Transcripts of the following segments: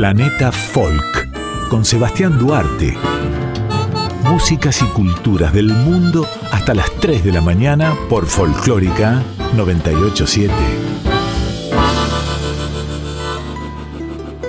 Planeta Folk con Sebastián Duarte. Músicas y culturas del mundo hasta las 3 de la mañana por Folclórica 987.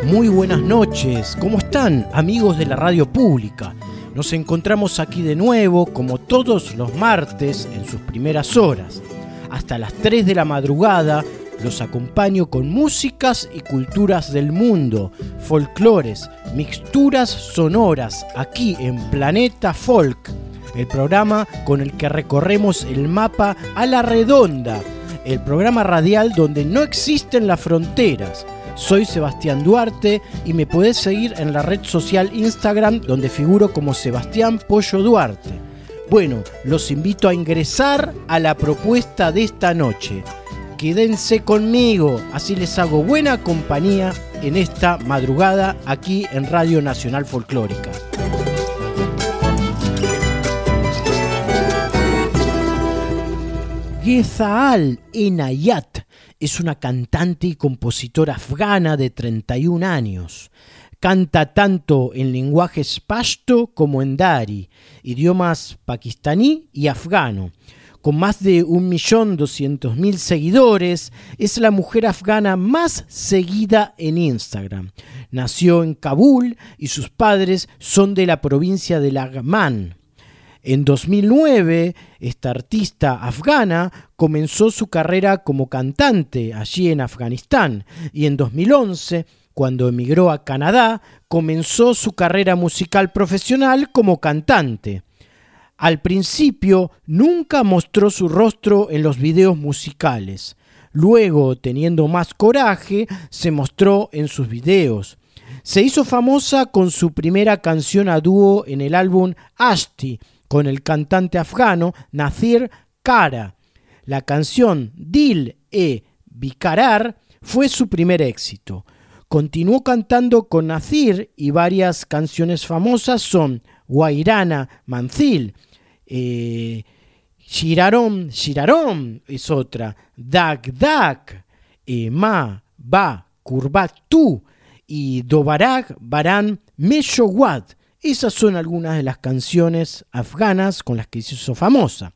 Muy buenas noches, ¿cómo están amigos de la radio pública? Nos encontramos aquí de nuevo, como todos los martes, en sus primeras horas. Hasta las 3 de la madrugada los acompaño con músicas y culturas del mundo, folclores, mixturas sonoras, aquí en Planeta Folk, el programa con el que recorremos el mapa a la redonda, el programa radial donde no existen las fronteras soy Sebastián Duarte y me podés seguir en la red social Instagram donde figuro como Sebastián Pollo Duarte. Bueno, los invito a ingresar a la propuesta de esta noche. Quédense conmigo, así les hago buena compañía en esta madrugada aquí en Radio Nacional Folclórica. Gezaal Enayat es una cantante y compositora afgana de 31 años. Canta tanto en lenguajes pashto como en dari, idiomas pakistaní y afgano. Con más de 1.200.000 seguidores, es la mujer afgana más seguida en Instagram. Nació en Kabul y sus padres son de la provincia de Lagman. En 2009, esta artista afgana comenzó su carrera como cantante allí en Afganistán y en 2011, cuando emigró a Canadá, comenzó su carrera musical profesional como cantante. Al principio nunca mostró su rostro en los videos musicales. Luego, teniendo más coraje, se mostró en sus videos. Se hizo famosa con su primera canción a dúo en el álbum Ashti, con el cantante afgano Nazir Kara. La canción Dil e Bikarar fue su primer éxito. Continuó cantando con Nazir y varias canciones famosas son Guairana Manzil, eh, Shirarom es otra, Dak Dak, Ma Ba Kurbat Tu y Dobarak Baran Meshowad esas son algunas de las canciones afganas con las que se hizo famosa.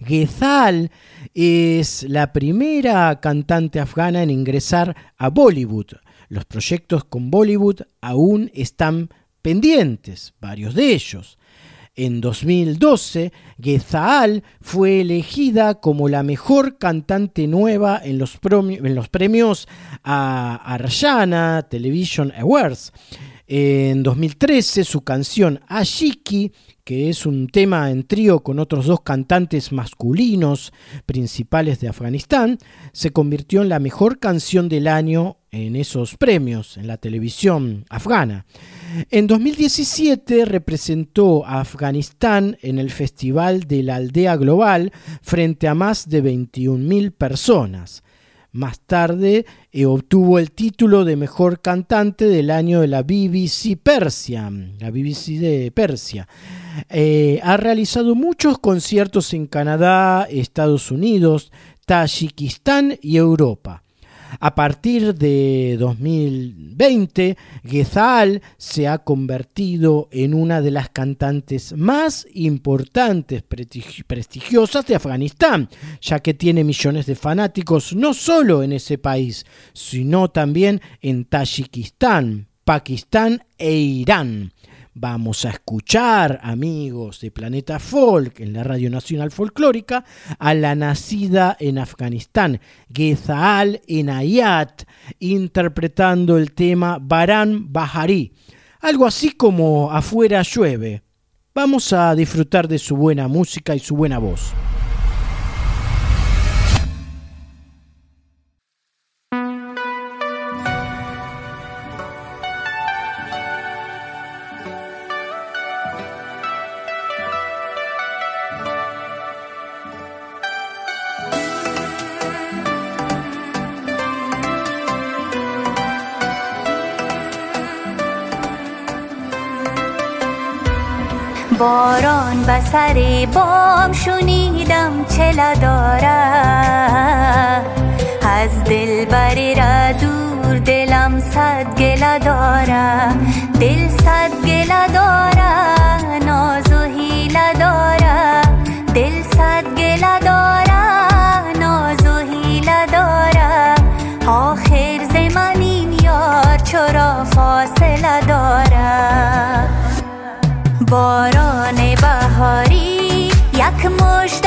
Gezal es la primera cantante afgana en ingresar a Bollywood. Los proyectos con Bollywood aún están pendientes, varios de ellos. En 2012, Gezal fue elegida como la mejor cantante nueva en los, premios a Arjana Television Awards. En 2013 su canción Ashiki, que es un tema en trío con otros dos cantantes masculinos principales de Afganistán, se convirtió en la mejor canción del año en esos premios en la televisión afgana. En 2017 representó a Afganistán en el Festival de la Aldea Global frente a más de 21.000 personas. Más tarde eh, obtuvo el título de mejor cantante del año de la BBC Persia, la BBC de Persia. Eh, ha realizado muchos conciertos en Canadá, Estados Unidos, Tayikistán y Europa. A partir de 2020, Gezal se ha convertido en una de las cantantes más importantes, prestigiosas de Afganistán, ya que tiene millones de fanáticos no solo en ese país, sino también en Tayikistán, Pakistán e Irán. Vamos a escuchar, amigos de Planeta Folk, en la Radio Nacional Folclórica, a la nacida en Afganistán, Gezaal Enayat, interpretando el tema Baran Bahari, algo así como Afuera llueve. Vamos a disfrutar de su buena música y su buena voz. باران و سر بام شنیدم چلا دارد از دل بری را دور دلم صد گلا داره دل صد گلا داره ناز و هیله داره دل صد گلا داره ناز و هیله داره آخر زمان این یار چرا فاصله داره باران بهاری یک مشت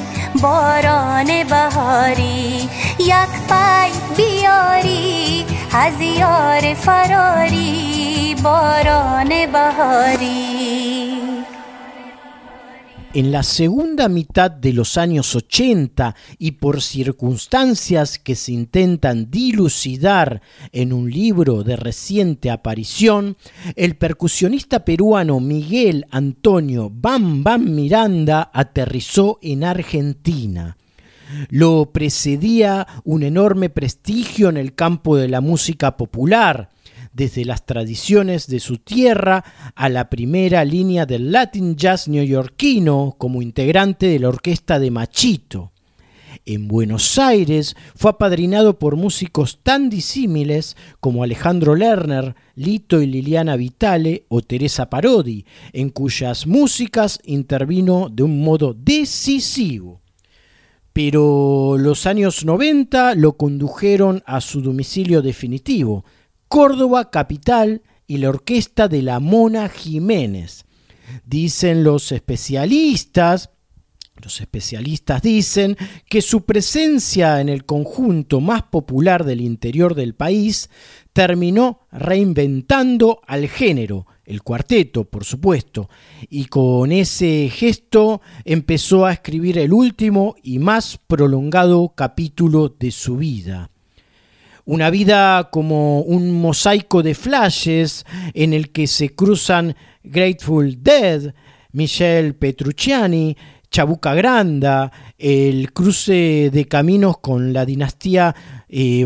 باران بهاری یک پای بیاری از یار فراری باران بهاری. En la segunda mitad de los años 80 y por circunstancias que se intentan dilucidar en un libro de reciente aparición, el percusionista peruano Miguel Antonio Bam Bam Miranda aterrizó en Argentina. Lo precedía un enorme prestigio en el campo de la música popular, desde las tradiciones de su tierra a la primera línea del Latin Jazz neoyorquino como integrante de la orquesta de Machito. En Buenos Aires fue apadrinado por músicos tan disímiles como Alejandro Lerner, Lito y Liliana Vitale o Teresa Parodi, en cuyas músicas intervino de un modo decisivo. Pero los años 90 lo condujeron a su domicilio definitivo, Córdoba capital y la orquesta de la Mona Jiménez. Dicen los especialistas, los especialistas dicen que su presencia en el conjunto más popular del interior del país terminó reinventando al género, el cuarteto, por supuesto, y con ese gesto empezó a escribir el último y más prolongado capítulo de su vida Una vida como un mosaico de flashes en el que se cruzan Grateful Dead, Michelle Petrucciani, Chabuca Granda, el cruce de caminos con la dinastía eh,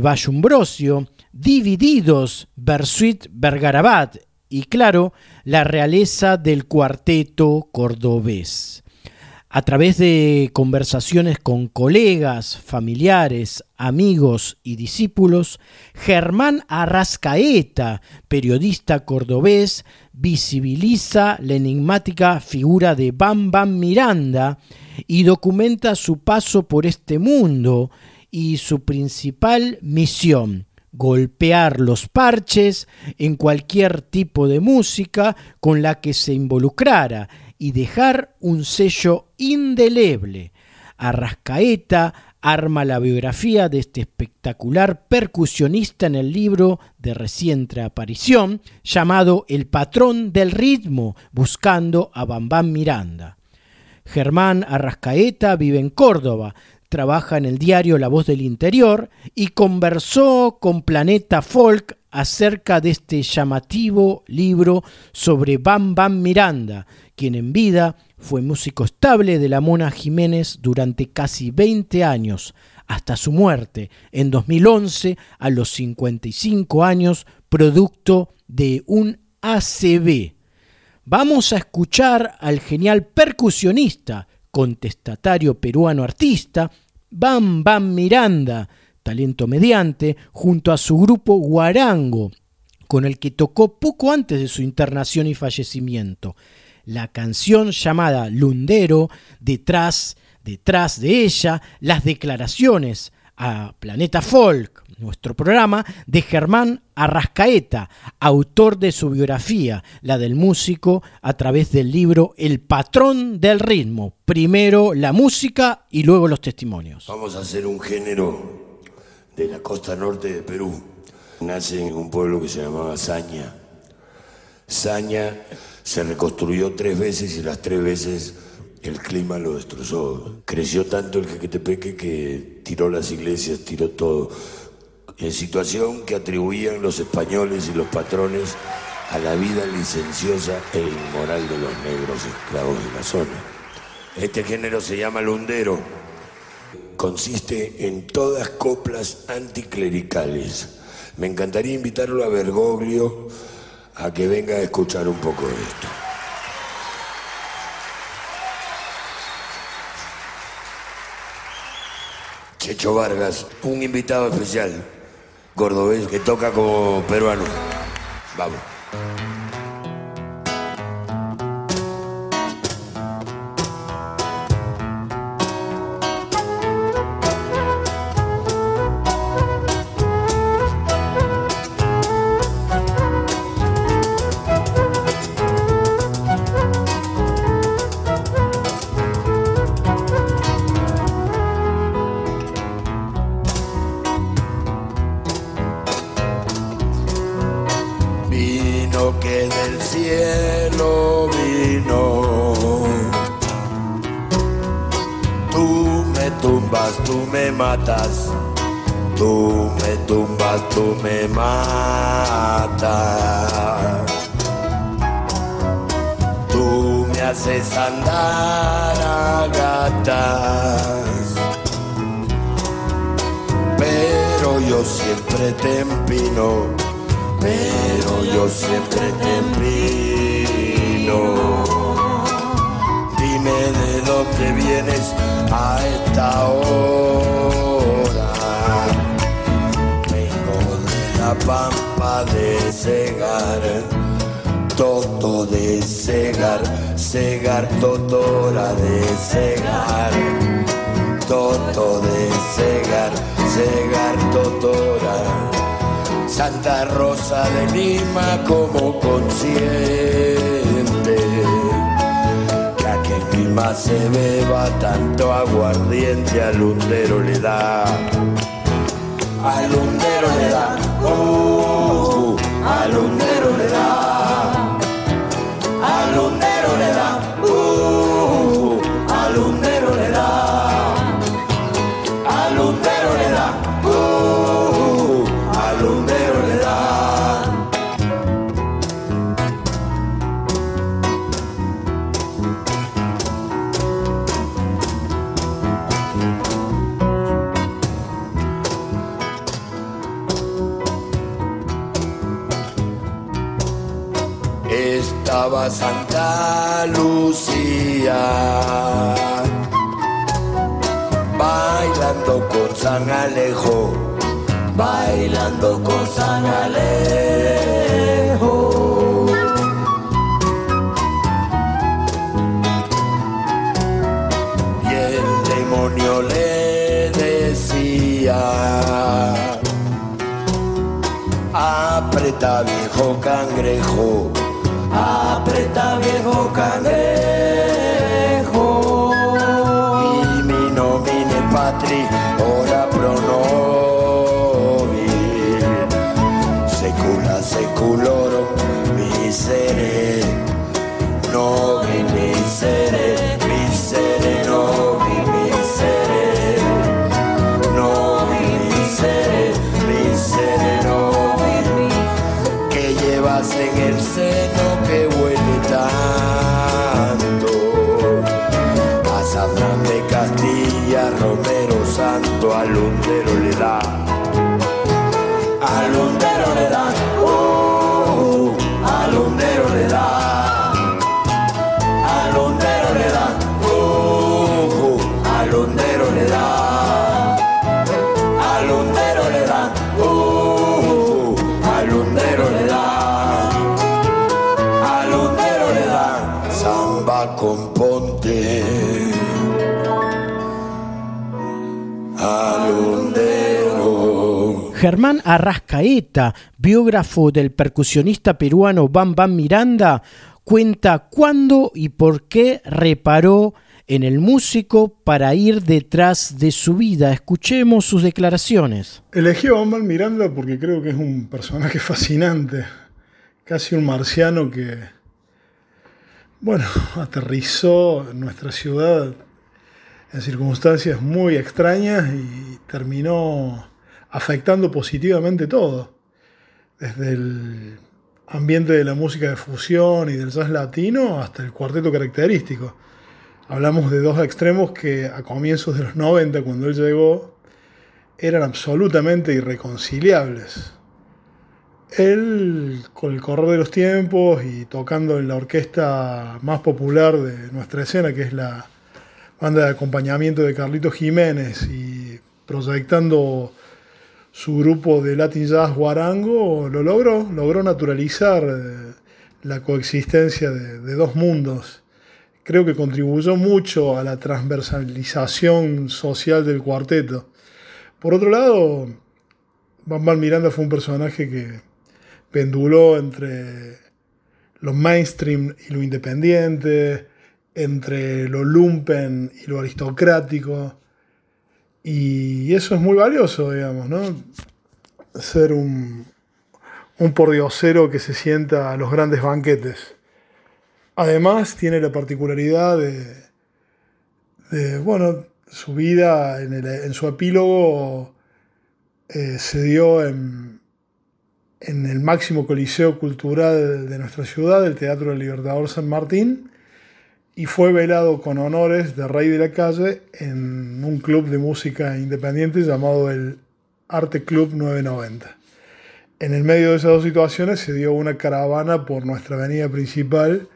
Divididos, Bersuit Bergarabat y claro, la realeza del cuarteto cordobés. A través de conversaciones con colegas, familiares, amigos y discípulos, Germán Arrascaeta, periodista cordobés, visibiliza la enigmática figura de Bam Bam Miranda y documenta su paso por este mundo y su principal misión, golpear los parches en cualquier tipo de música con la que se involucrara y dejar un sello indeleble. Arrascaeta arma la biografía de este espectacular percusionista en el libro de reciente aparición llamado El patrón del ritmo, buscando a Bambam Miranda. Germán Arrascaeta vive en Córdoba, trabaja en el diario La Voz del Interior y conversó con Planeta Folk acerca de este llamativo libro sobre Bam Miranda, quien en vida fue músico estable de la Mona Jiménez durante casi 20 años, hasta su muerte en 2011 a los 55 años, producto de un ACB. Vamos a escuchar al genial percusionista, contestatario peruano artista, Bam Bam Miranda, talento mediante, junto a su grupo Guarango, con el que tocó poco antes de su internación y fallecimiento la canción llamada Lundero, detrás, detrás de ella, las declaraciones a Planeta Folk, nuestro programa, de Germán Arrascaeta, autor de su biografía, la del músico, a través del libro El patrón del ritmo. Primero la música y luego los testimonios. Vamos a hacer un género de la costa norte de Perú. Nace en un pueblo que se llamaba Saña. Saña se reconstruyó tres veces y las tres veces el clima lo destrozó. Creció tanto el Jequetepeque que tiró las iglesias, tiró todo. En situación que atribuían los españoles y los patrones a la vida licenciosa e inmoral de los negros esclavos de la zona. Este género se llama lundero. Consiste en todas coplas anticlericales. Me encantaría invitarlo a Bergoglio a que venga a escuchar un poco de esto. Checho Vargas, un invitado especial, cordobés, que toca como peruano. Vamos. víctima como consciente. Que a clima se beba tanto aguardiente, al hundero le da. Al hundero le da, uh, uh, al hundero le da. Santa Lucía. Bailando con San Alejo, bailando con San Alejo. Y el demonio le decía, Apreta viejo cangrejo, apreta viejo cangrejo. Y mi nomine patri, ora pro. Secula seculorum misere, novi misere, misere Romero Santo, al hundero le da. Germán Arrascaeta, biógrafo del percusionista peruano Bam Bam Miranda, cuenta cuándo y por qué reparó en el músico para ir detrás de su vida. Escuchemos sus declaraciones. Elegí a Bam Miranda porque creo que es un personaje fascinante, casi un marciano que, bueno, aterrizó en nuestra ciudad en circunstancias muy extrañas y terminó afectando positivamente todo, desde el ambiente de la música de fusión y del jazz latino hasta el cuarteto característico. Hablamos de dos extremos que a comienzos de los 90, cuando él llegó, eran absolutamente irreconciliables. Él, con el correr de los tiempos y tocando en la orquesta más popular de nuestra escena, que es la banda de acompañamiento de Carlitos Jiménez, y proyectando su grupo de Latin Jazz Guarango, lo logró, logró naturalizar eh, la coexistencia de, dos mundos creo que contribuyó mucho a la transversalización social del cuarteto. Por otro lado, Bam Miranda fue un personaje que penduló entre lo mainstream y lo independiente, entre lo lumpen y lo aristocrático. Y eso es muy valioso, digamos, ¿no? Ser un, un pordiosero que se sienta a los grandes banquetes. Además, tiene la particularidad de, de bueno, su vida en, su epílogo eh, se dio en, en, el máximo coliseo cultural de nuestra ciudad, el Teatro del Libertador San Martín, y fue velado con honores de rey de la calle en un club de música independiente llamado el Arte Club 990. En el medio de esas dos situaciones se dio una caravana por nuestra avenida principal,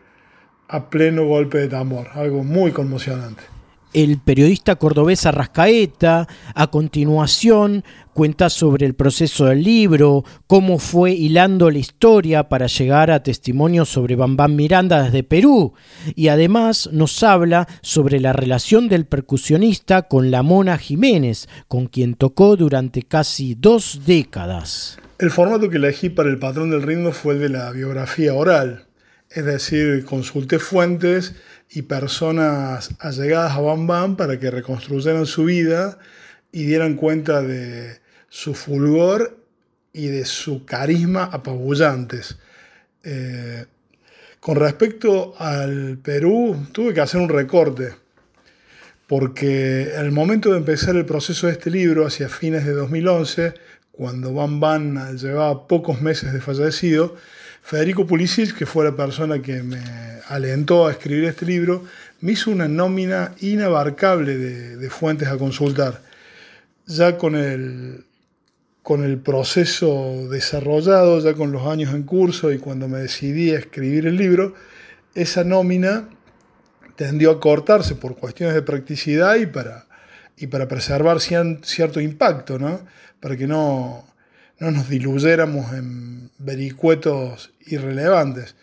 a pleno golpe de tambor, algo muy conmocionante. El periodista cordobés Arrascaeta, a continuación, cuenta sobre el proceso del libro, cómo fue hilando la historia para llegar a testimonios sobre Bambam Miranda desde Perú, y además nos habla sobre la relación del percusionista con la Mona Jiménez, con quien tocó durante casi dos décadas. El formato que elegí para el patrón del ritmo fue el de la biografía oral, es decir, consulté fuentes y personas allegadas a Bam Bam para que reconstruyeran su vida y dieran cuenta de su fulgor y de su carisma apabullantes. Eh, con respecto al Perú, tuve que hacer un recorte, porque al momento de empezar el proceso de este libro, hacia fines de 2011, cuando Bam Bam llevaba pocos meses de fallecido, Federico Pulisic, que fue la persona que me alentó a escribir este libro, me hizo una nómina inabarcable de, fuentes a consultar. Ya con el, con el proceso desarrollado, ya con los años en curso y cuando me decidí a escribir el libro, esa nómina tendió a cortarse por cuestiones de practicidad y para, y para preservar cierto impacto, ¿no? para que no, no nos diluyéramos en vericuetos irrelevantes.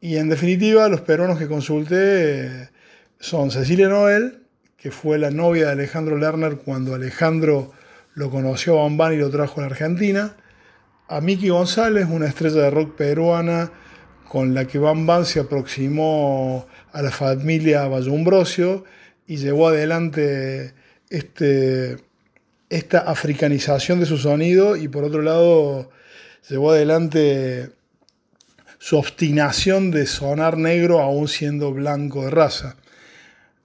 Y en definitiva, los peruanos que consulté son Cecilia Noel, que fue la novia de Alejandro Lerner cuando Alejandro lo conoció a Bambán y lo trajo a la Argentina, a Miki González, una estrella de rock peruana con la que Bambán se aproximó a la familia Vallumbrosio y llevó adelante este, esta africanización de su sonido y por otro lado llevó adelante su obstinación de sonar negro aún siendo blanco de raza.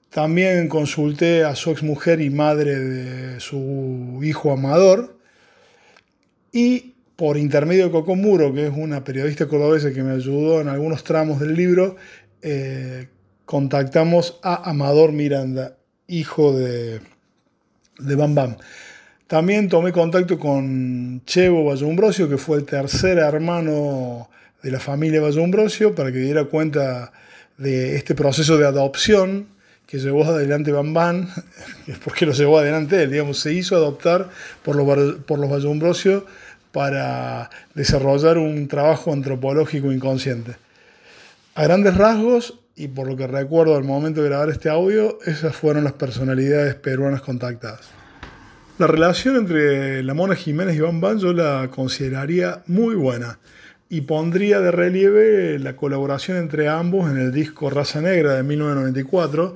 También consulté a su exmujer y madre de su hijo Amador y por intermedio de Coco Muro, que es una periodista cordobesa que me ayudó en algunos tramos del libro, eh, contactamos a Amador Miranda, hijo de, de Bam Bam. También tomé contacto con Chevo Vallumbrosio, que fue el tercer hermano de la familia Vallumbrosio, para que diera cuenta de este proceso de adopción que llevó adelante Bam Bam, porque lo llevó adelante él, digamos, se hizo adoptar por los, por los Vallumbrosio para desarrollar un trabajo antropológico inconsciente. A grandes rasgos, y por lo que recuerdo al momento de grabar este audio, esas fueron las personalidades peruanas contactadas. La relación entre la Mona Jiménez y Van Van yo la consideraría muy buena y pondría de relieve la colaboración entre ambos en el disco Raza Negra de 1994,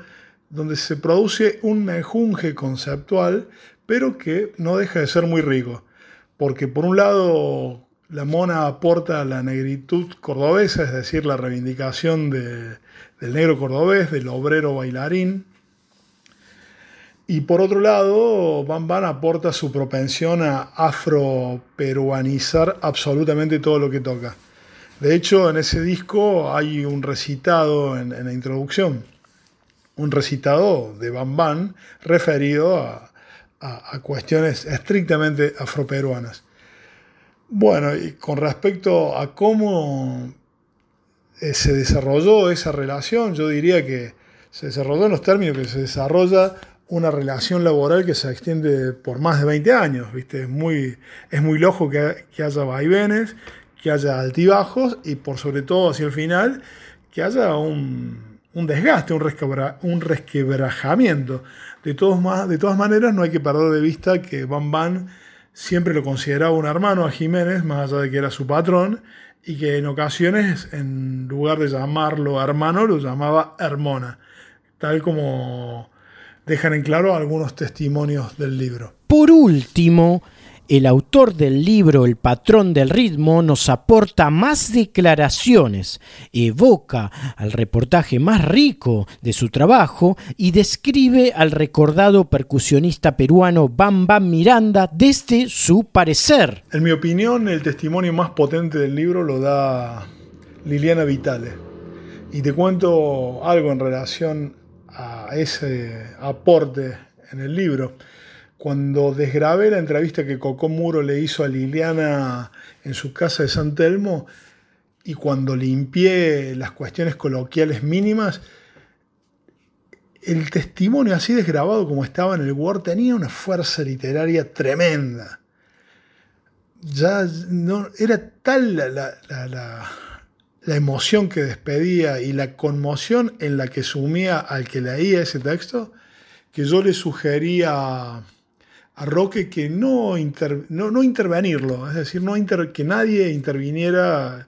donde se produce un mejunje conceptual, pero que no deja de ser muy rico porque por un lado la mona aporta la negritud cordobesa, es decir, la reivindicación del negro cordobés, del obrero bailarín, y por otro lado, Van Van aporta su propensión a afroperuanizar absolutamente todo lo que toca. De hecho, en ese disco hay un recitado en, la introducción, un recitado de Van Van referido a, a, cuestiones estrictamente afroperuanas. Bueno, y con respecto a cómo eh, se desarrolló esa relación, yo diría que se desarrolló en los términos que se desarrolla una relación laboral que se extiende por más de 20 años, ¿viste? Es muy, es muy loco que, haya vaivenes, que haya altibajos y por sobre todo hacia el final que haya un, desgaste, un, un resquebrajamiento. De, todos, de todas maneras, no hay que perder de vista que Bam Bam siempre lo consideraba un hermano a Jiménez, más allá de que era su patrón, y que en ocasiones, en lugar de llamarlo hermano, lo llamaba hermona, tal como dejan en claro algunos testimonios del libro. Por último, el autor del libro El patrón del ritmo nos aporta más declaraciones, evoca al reportaje más rico de su trabajo y describe al recordado percusionista peruano Bam Bam Miranda desde su parecer. En mi opinión, el testimonio más potente del libro lo da Liliana Vitale. Y te cuento algo en relación a ese aporte en el libro cuando desgrabé la entrevista que Coco Muro le hizo a Liliana en su casa de San Telmo y cuando limpié las cuestiones coloquiales mínimas, el testimonio así desgrabado como estaba en el Word tenía una fuerza literaria tremenda. Ya no, era tal la, la emoción que despedía y la conmoción en la que sumía al que leía ese texto, que yo le sugería a Roque que no, no, intervenirlo, es decir, no que nadie interviniera,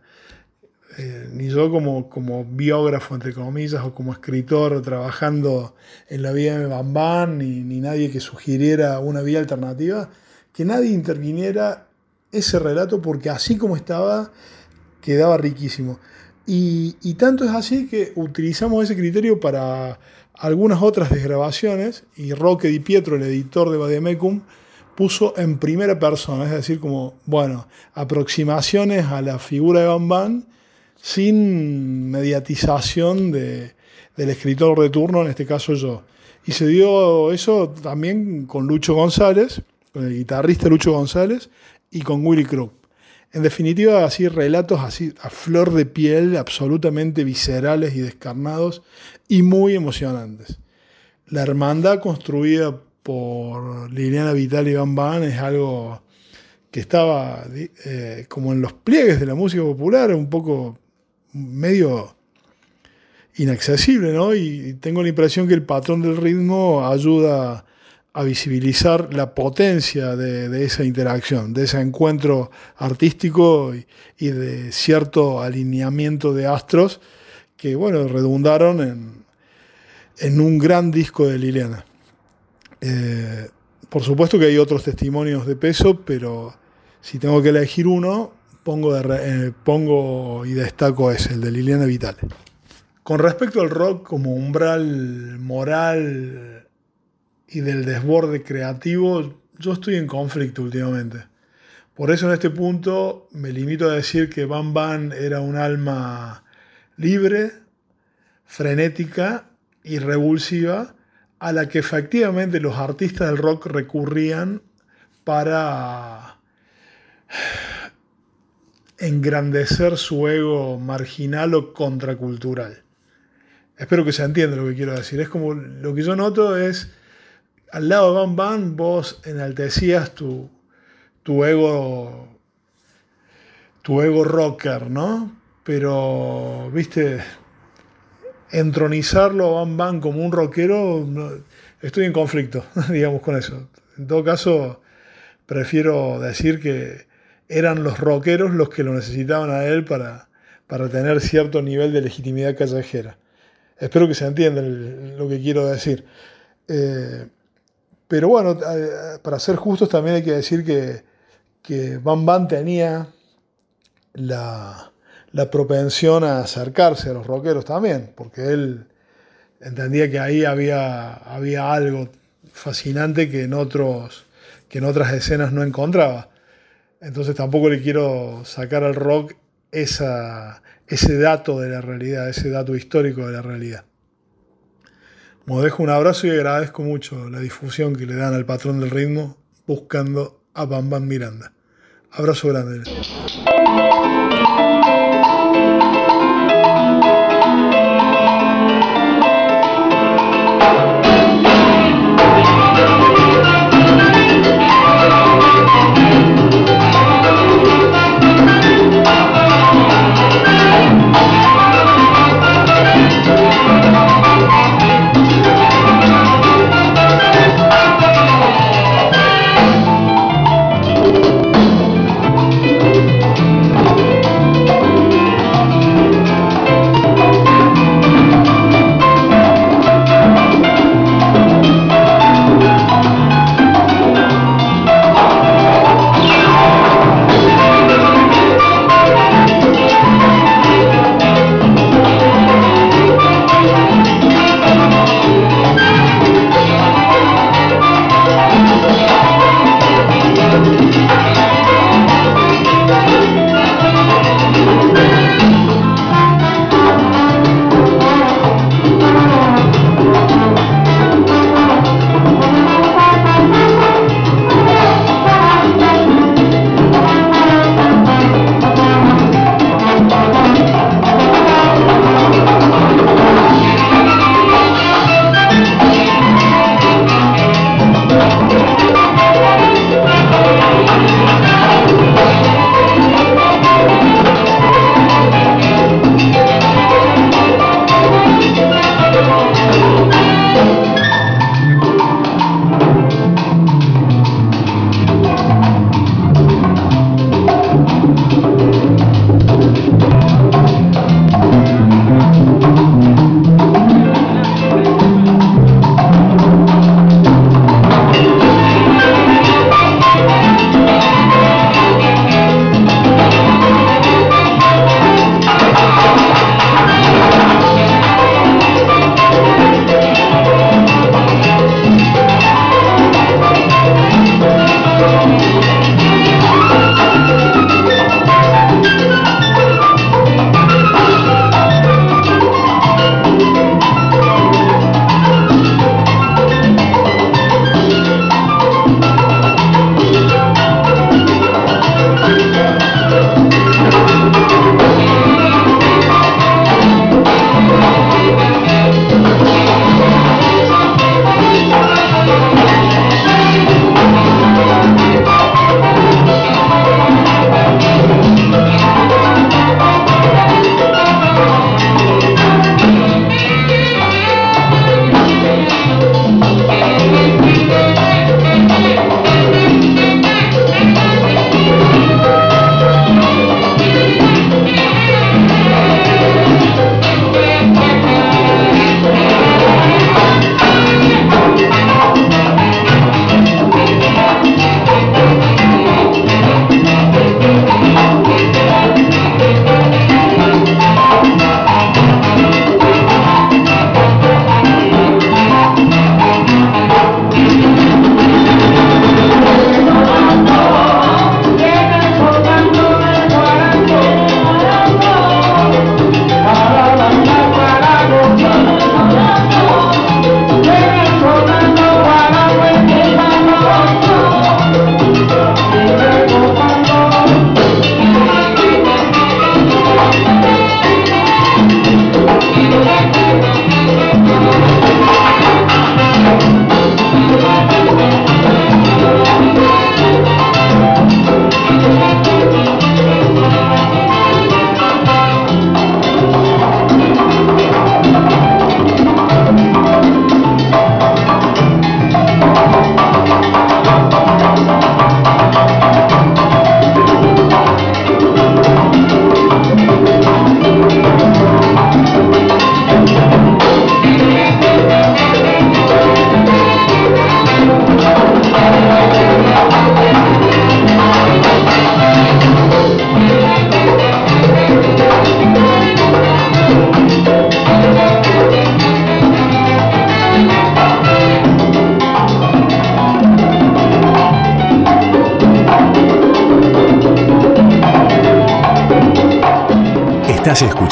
eh, ni yo como, como biógrafo, entre comillas, o como escritor trabajando en la vía de Bambán, ni, ni nadie que sugiriera una vía alternativa, que nadie interviniera ese relato porque así como estaba, quedaba riquísimo. Y, tanto es así que utilizamos ese criterio para algunas otras desgrabaciones y Roque Di Pietro, el editor de Bademecum, puso en primera persona, es decir, como, bueno, aproximaciones a la figura de Van sin mediatización de, del escritor de turno, en este caso yo. Y se dio eso también con Lucho González, con el guitarrista Lucho González y con Willy Crook. En definitiva, así relatos así a flor de piel, absolutamente viscerales y descarnados y muy emocionantes. La hermandad construida por Liliana Vital y Van Van es algo que estaba eh, como en los pliegues de la música popular, un poco medio inaccesible, ¿no? Y tengo la impresión que el patrón del ritmo ayuda a visibilizar la potencia de, esa interacción, de ese encuentro artístico y, de cierto alineamiento de astros que, bueno, redundaron en, un gran disco de Liliana. Eh, por supuesto que hay otros testimonios de peso, pero si tengo que elegir uno, pongo, eh, pongo y destaco ese, el de Liliana Vitale. Con respecto al rock como umbral moral y del desborde creativo, yo estoy en conflicto últimamente. Por eso en este punto me limito a decir que Van Van era un alma libre, frenética y revulsiva, a la que efectivamente los artistas del rock recurrían para engrandecer su ego marginal o contracultural. Espero que se entienda lo que quiero decir. Es como lo que yo noto es al lado de Van Van vos enaltecías tu, tu ego tu ego rocker, ¿no? Pero, viste, entronizarlo a Van Van como un rockero, estoy en conflicto, digamos, con eso. En todo caso, prefiero decir que eran los rockeros los que lo necesitaban a él para, para tener cierto nivel de legitimidad callejera. Espero que se entienda lo que quiero decir. Eh, pero bueno, eh, para ser justos también hay que decir que, que Van Van tenía la, propensión a acercarse a los rockeros también, porque él entendía que ahí había, había algo fascinante que en, otros, que en otras escenas no encontraba. Entonces tampoco le quiero sacar al rock esa, ese dato de la realidad, ese dato histórico de la realidad. Os dejo un abrazo y agradezco mucho la difusión que le dan al patrón del ritmo buscando a Bam Miranda. Abrazo grande.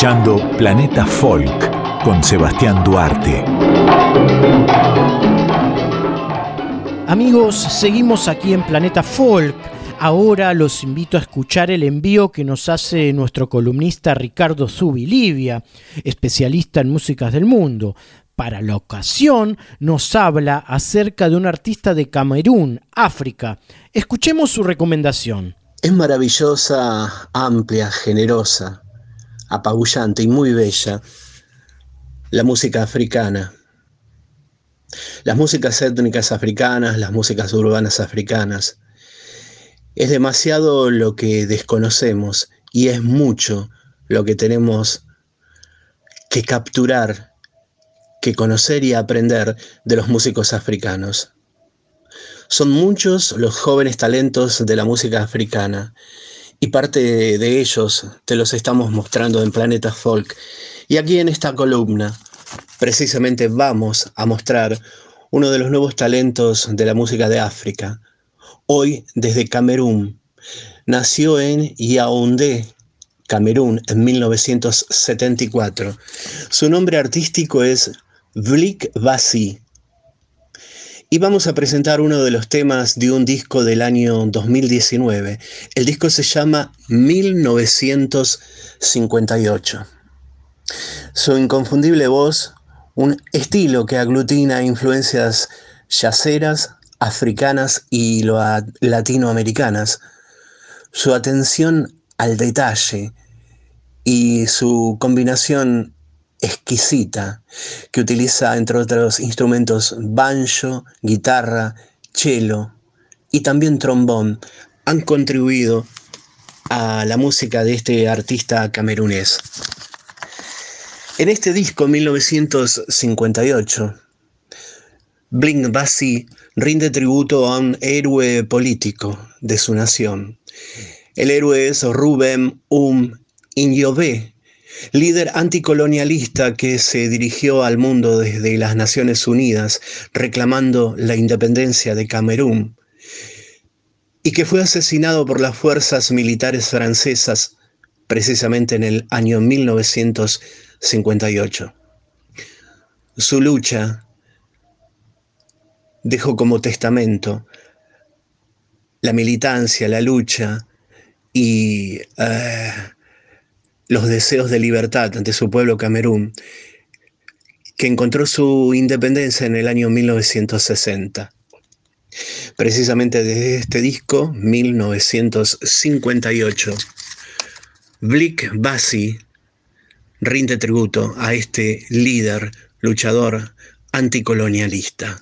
Escuchando Planeta Folk con Sebastián Duarte. Amigos, seguimos aquí en Planeta Folk. Ahora los invito a escuchar el envío que nos hace nuestro columnista Ricardo Zubilivia, especialista en músicas del mundo. Para la ocasión nos habla acerca de un artista de Camerún, África. Escuchemos su recomendación. Es maravillosa, amplia, generosa, apabullante y muy bella la música africana. Las músicas étnicas africanas, las músicas urbanas africanas. Es demasiado lo que desconocemos y es mucho lo que tenemos que capturar, que conocer y aprender de los músicos africanos. Son muchos los jóvenes talentos de la música africana y parte de ellos te los estamos mostrando en Planeta Folk. Y aquí en esta columna precisamente vamos a mostrar uno de los nuevos talentos de la música de África. Hoy desde Camerún. Nació en Yaoundé, Camerún, en 1974. Su nombre artístico es Vlik Basi y vamos a presentar uno de los temas de un disco del año 2019. El disco se llama 1958. Su inconfundible voz, un estilo que aglutina influencias yaceras, africanas y latinoamericanas. Su atención al detalle y su combinación exquisita que utiliza, entre otros instrumentos, banjo, guitarra, cello y también trombón, han contribuido a la música de este artista camerunés. En este disco, 1958, Blink Bassi rinde tributo a un héroe político de su nación. El héroe es Rubem Um Inyobe, líder anticolonialista que se dirigió al mundo desde las Naciones Unidas reclamando la independencia de Camerún y que fue asesinado por las fuerzas militares francesas precisamente en el año 1958. Su lucha dejó como testamento la militancia, la lucha y eh, los deseos de libertad ante su pueblo Camerún, que encontró su independencia en el año 1960. Precisamente desde este disco, 1958, Blick Bassi rinde tributo a este líder, luchador anticolonialista.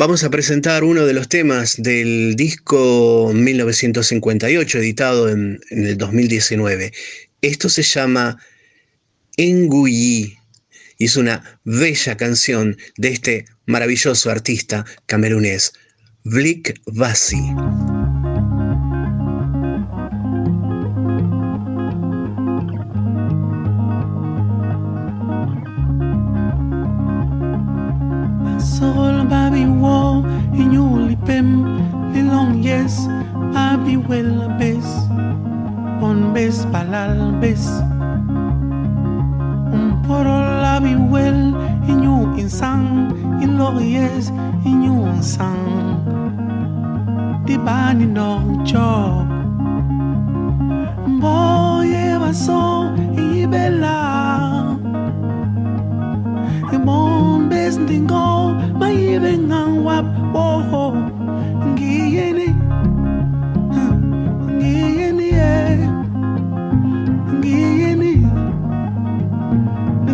Vamos a presentar uno de los temas del disco 1958, editado en, el 2019. Esto se llama Enguyi y es una bella canción de este maravilloso artista camerunés, Blick Bassi. façon e bella e mon besndingo ma ibe ngwap oh oh ngiyene ngiyene ngiyene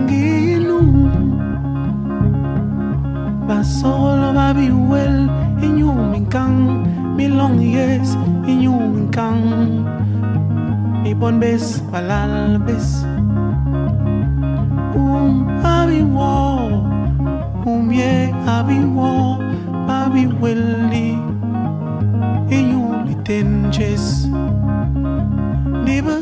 ngiyenu. Basolo babiwel inyuminkang milong yes inyuminkang mi bon base al Alves, un abiwo, un ye abiwo, babi welli, e yuli tenjes, neba.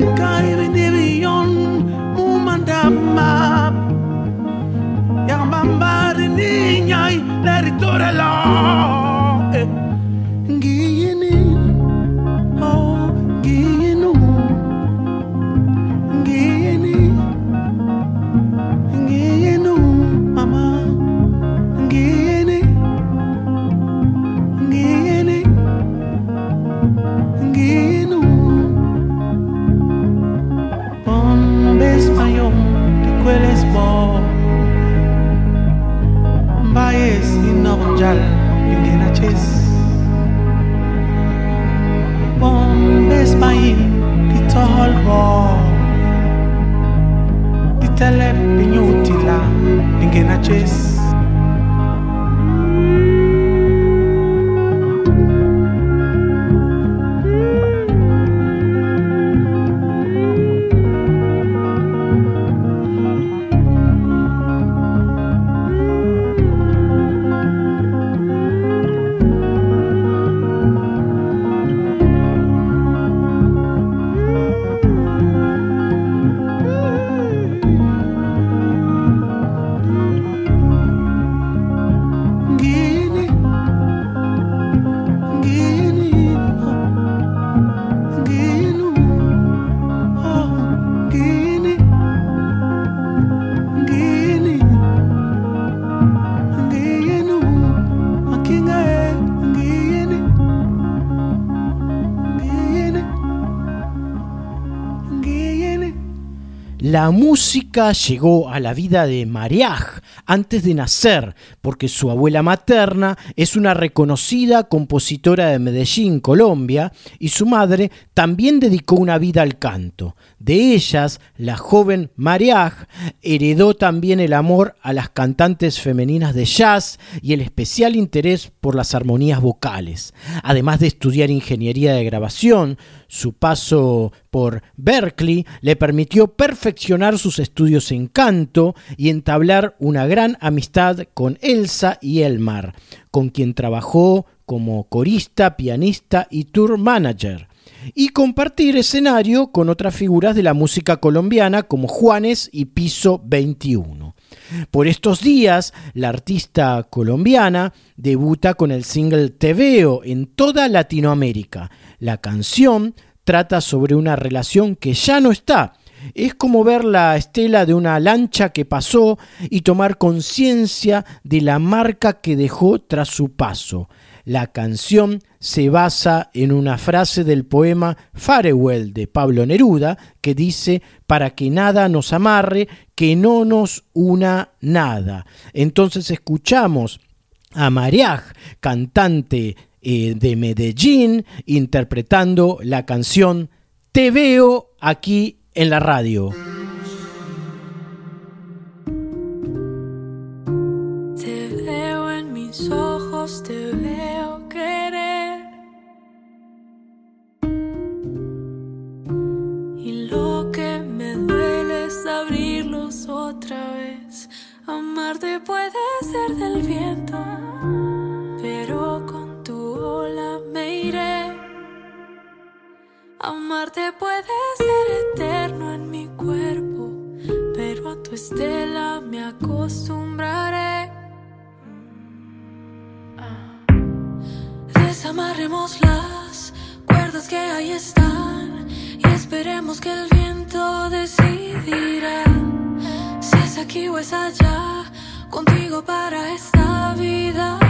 La música llegó a la vida de Mariaj antes de nacer, porque su abuela materna es una reconocida compositora de Medellín, Colombia, y su madre también dedicó una vida al canto. De ellas, la joven Mariaj heredó también el amor a las cantantes femeninas de jazz y el especial interés por las armonías vocales. Además de estudiar ingeniería de grabación, su paso por Berkeley le permitió perfeccionar sus estudios en canto y entablar una gran amistad con Elsa y Elmar, con quien trabajó como corista, pianista y tour manager y compartir escenario con otras figuras de la música colombiana como Juanes y Piso 21. Por estos días, la artista colombiana debuta con el single Te veo en toda Latinoamérica. La canción trata sobre una relación que ya no está. Es como ver la estela de una lancha que pasó y tomar conciencia de la marca que dejó tras su paso. La canción se basa en una frase del poema Farewell de Pablo Neruda que dice, para que nada nos amarre, que no nos una nada. Entonces escuchamos a Mariaj, cantante eh, de Medellín, interpretando la canción Te veo aquí en la radio. Te veo en mis ojos, te veo querer. Y lo que me duele es abrirlos otra vez. Amarte puede ser del viento, Amarte puede ser eterno en mi cuerpo, pero a tu estela me acostumbraré. Desamarremos las cuerdas que ahí están y esperemos que el viento decidirá. Si es aquí o es allá, contigo para esta vida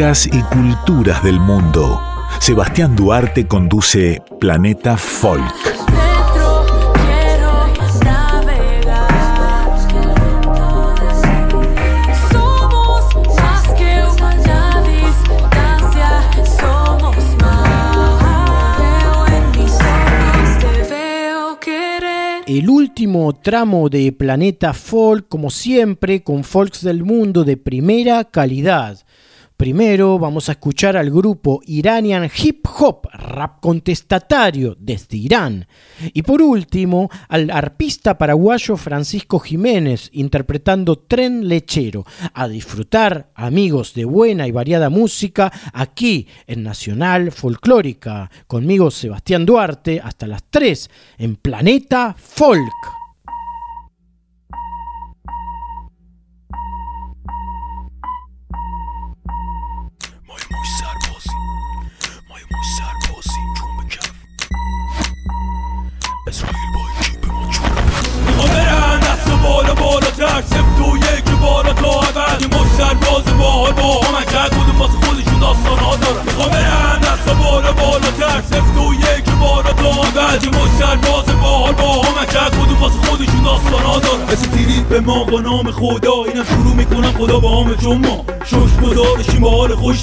músicas y culturas del mundo. Sebastián Duarte conduce Planeta Folk. El último tramo de Planeta Folk, como siempre, con folks del mundo de primera calidad. Primero vamos a escuchar al grupo Iranian Hip Hop, rap contestatario desde Irán. Y por último, al arpista paraguayo Francisco Jiménez interpretando Tren Lechero. A disfrutar, amigos, de buena y variada música aquí en Nacional Folclórica. Conmigo Sebastián Duarte hasta las 3 en Planeta Folk. worship بالا تا اول یه مش سرباز باحال با همکر کدوم واسه خودشون داستان ها دارن می‌خوام برن دست و بالا بالاتر. سفت و یک بالا تا اول یه مش سرباز باحال با همکر کدوم واسه خودشون داستان ها دارن مثل تیری به ما با نام خدا. اینم شروع می‌کنم خدا با چون ما شش گذارشیم با حال خوش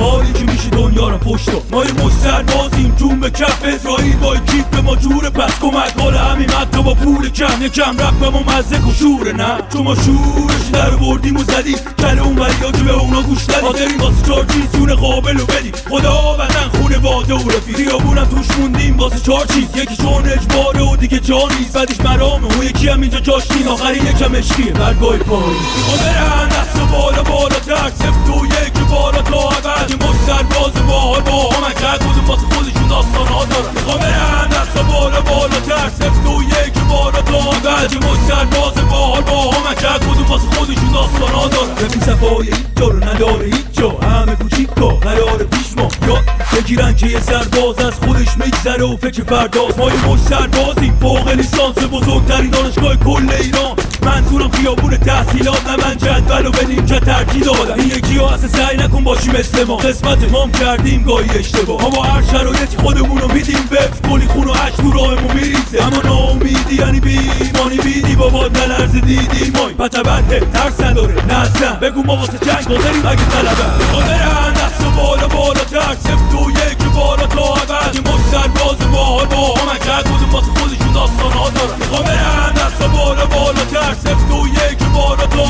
حالی که میشه دنیا رو پشت. ما یه مش سربازیم جون به کف اسرائیل. با کیف به ما جوره. پس کمک حال همین حتی با پول کم. یکم رفتم و مزه و شوره نه چون ما شورش در بردیم و زدیم. کل اون وریا که به اونا گوش ندیم. حاضرین واسه چار چیز جون قابل و بدیم. خدا وطن خونه باده و رفیق. خیابونم توش موندیم واسه چار چیز یکی چون اجباره و دیگه جا نیست بعدش مرامه اون یکی هم اینجا جاش نیست آخری یکم عشقیه. برگاه پایی می‌خوام برن دست بالا بالا تر سفت و یک تو بارا تو آقد یه مشت در باز باهار با هم اگر کدوم واسه خودشون داستان ها دارن می‌خوام برن دست بالا بالا تر سفت و یک بارا تو آقد یه در باز باهار با هم اگر کدوم واسه خودشون داستان ها دارن ببین صفایی دارو نداره هیچ جا همه کوچیکا قرار پیش ما یاد بگیرن که یه سرباز از خودش میگذره و فکر فرداست ما یه مش سربازیم فوق لیسانس بزرگترین دانشگاه کل ایران. منظورم خیابون تحصیلات نه من جدول و به نیمچه ترکیب دادم. این یکی ها اصلا سعی نکن باشی مثل ما قسمت مام کردیم گاهی اشتباه. ما با هر شرایطی خودمون رو میدیم به کلی خون و عشق تو راهمون میریزه. اما ناامیدی یعنی بی ایمانی بیدی. بابا نلرز دیدی مای. پتبته ترس نداره نزن. بگو ما واسه جنگ حاضریم اگه طلبه. برن دست بالا بالا تر سفت و یک بالا تا اول یه مش سرباز با همکر کدوم واسه خودشون داستان ها دارن می‌خوام برن دست بالا بالا تر سفت و یک بالا تا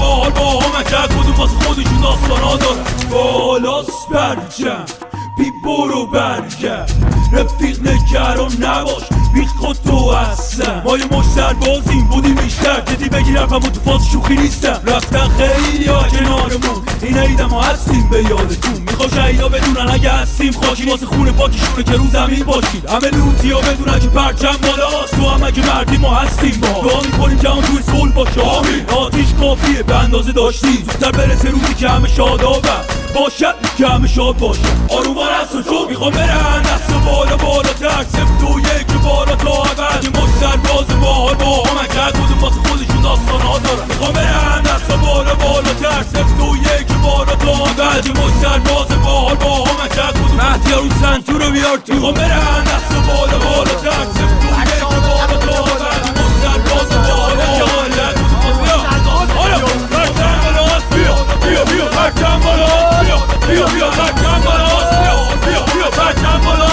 باحال با همکر کدوم واسه خودشون داستان ها دارن بالاست بی برو برگرد رفیق نگران نباش بی خود تو هستم ما یه مش سربازیم بودیم بیشتر. جدی بگیر حرفمو تو فاز شوخی نیستم. رفتن خیلی ها کنارمون. این عیدم ما هستیم به یادتون. میخوا شهیدا بدونن اگه هستیم خاکی. واسه خونه پاکشونه که رو زمین باشید. همه لوتی ها بدونن که پرچم بالاست. تو هم اگه مردی ما هستیم ما. دعا می‌کنیم که توی صلح باشه. آمین. آتیش کافیه به اندازه داشتیم. زودتر برسه روزی که همه شادابم باشد که همه شاد باشه آروم است و چون می‌خوام برن دست بالا بالا تر سفت و یک بالا تا اول یه مش سرباز باحال با همکر کدوم واسه خودشون داستان ها دارن می‌خوام برن دست بالا بالا تر سفت و یک بالا تا اول یه مش سرباز باحال با همکر کدوم مهدی رو سنتور رو بیار تو می‌خوام برن دست بالا بالا تر سفت و یک بالا تا اول یه مش سرباز باحال با Pío, pío, la cámara, pío, pío, pío, la pío, pío.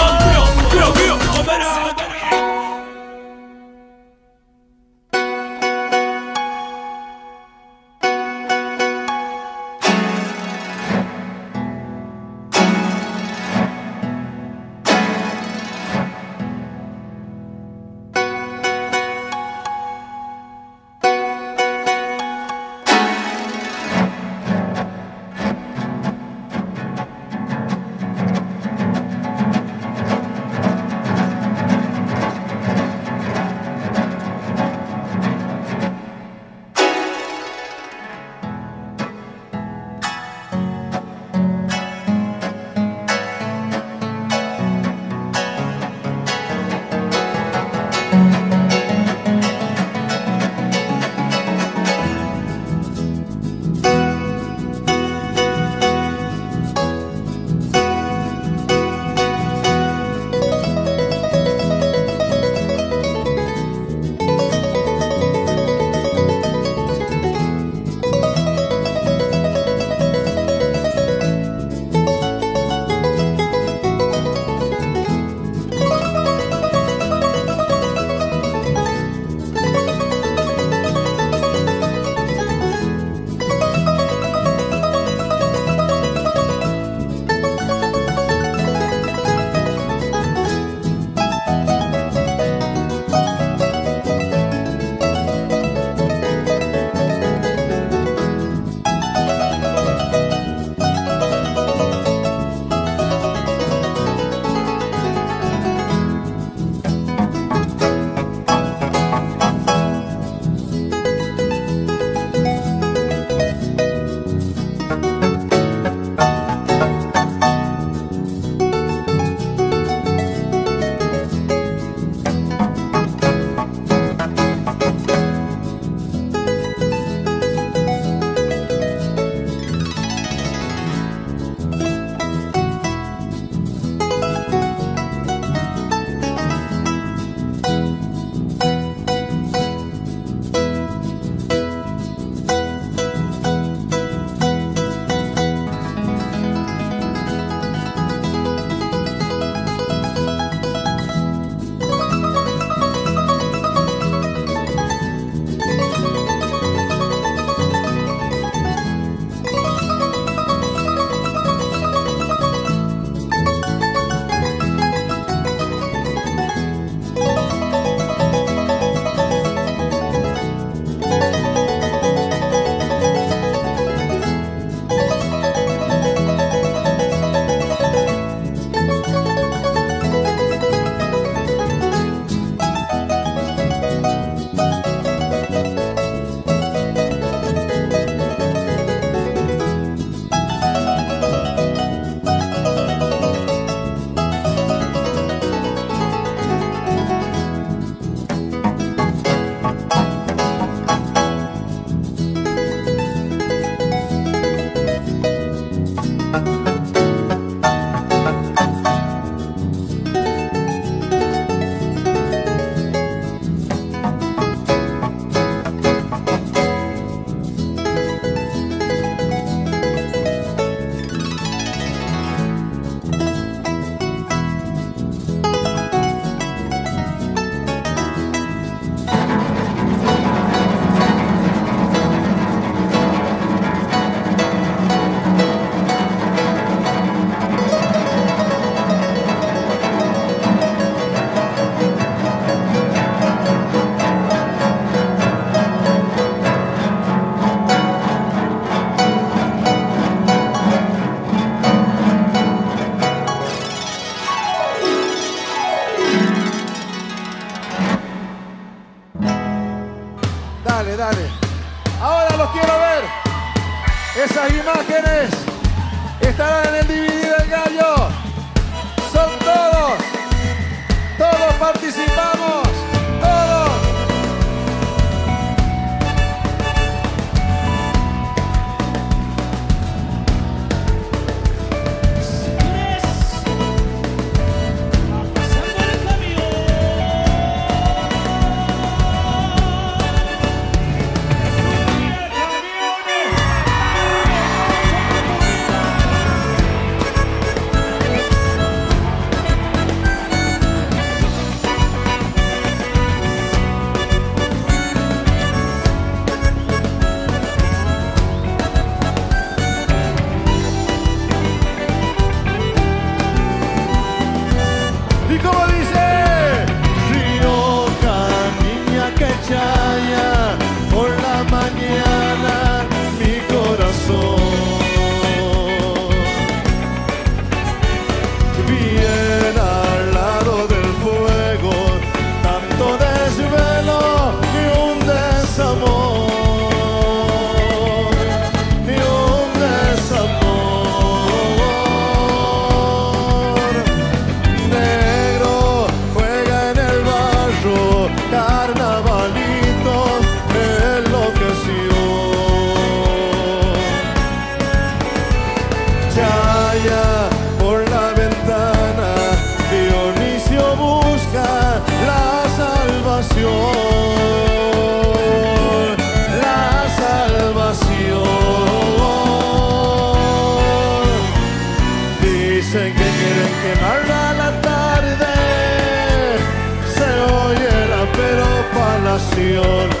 canciones.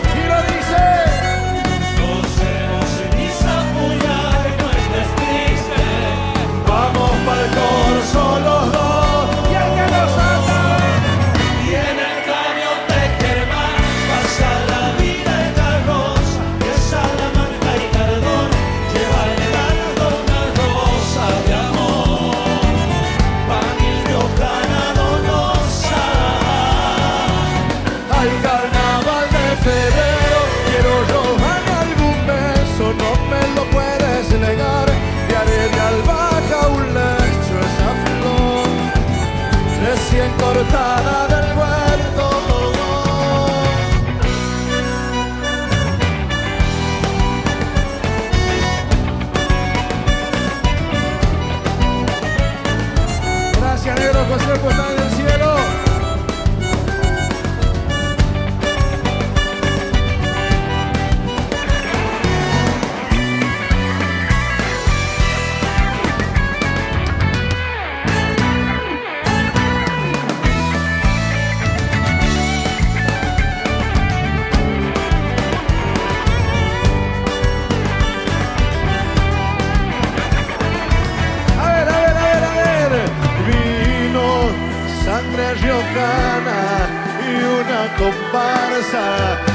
comparsa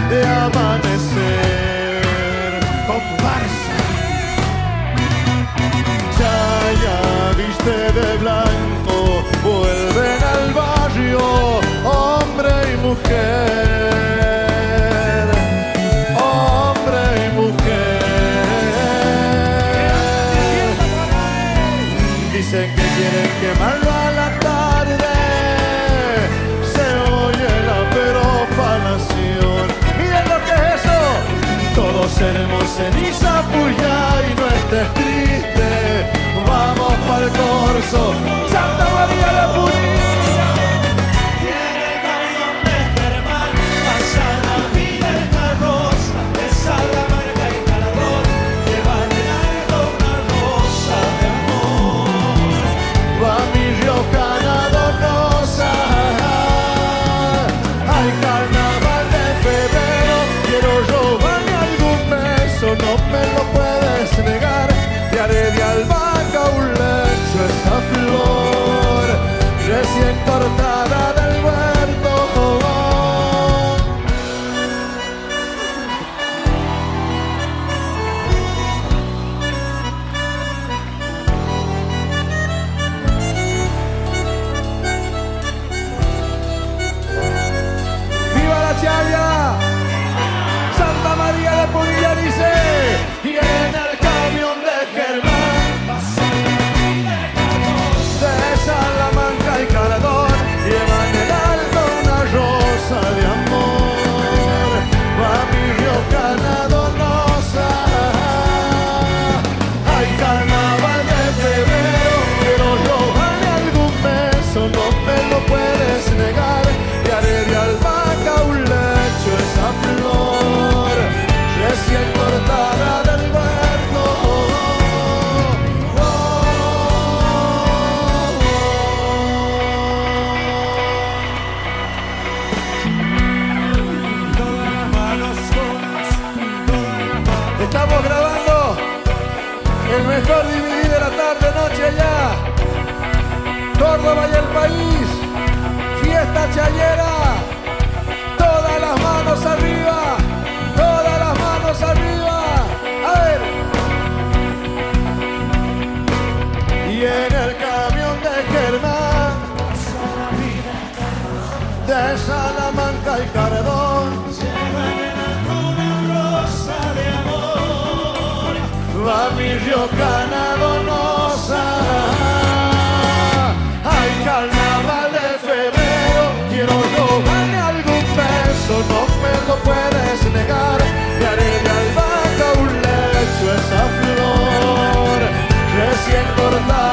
de amanecer. Comparsa. ya viste de blanco, vuelven al barrio, hombre y mujer. Todas las manos arriba, todas las manos arriba. A ver. Y en el camión de Germán, de Salamanca y Cardón, llevan en alguna rosa de amor. Va mi Dios ganador. Lord love.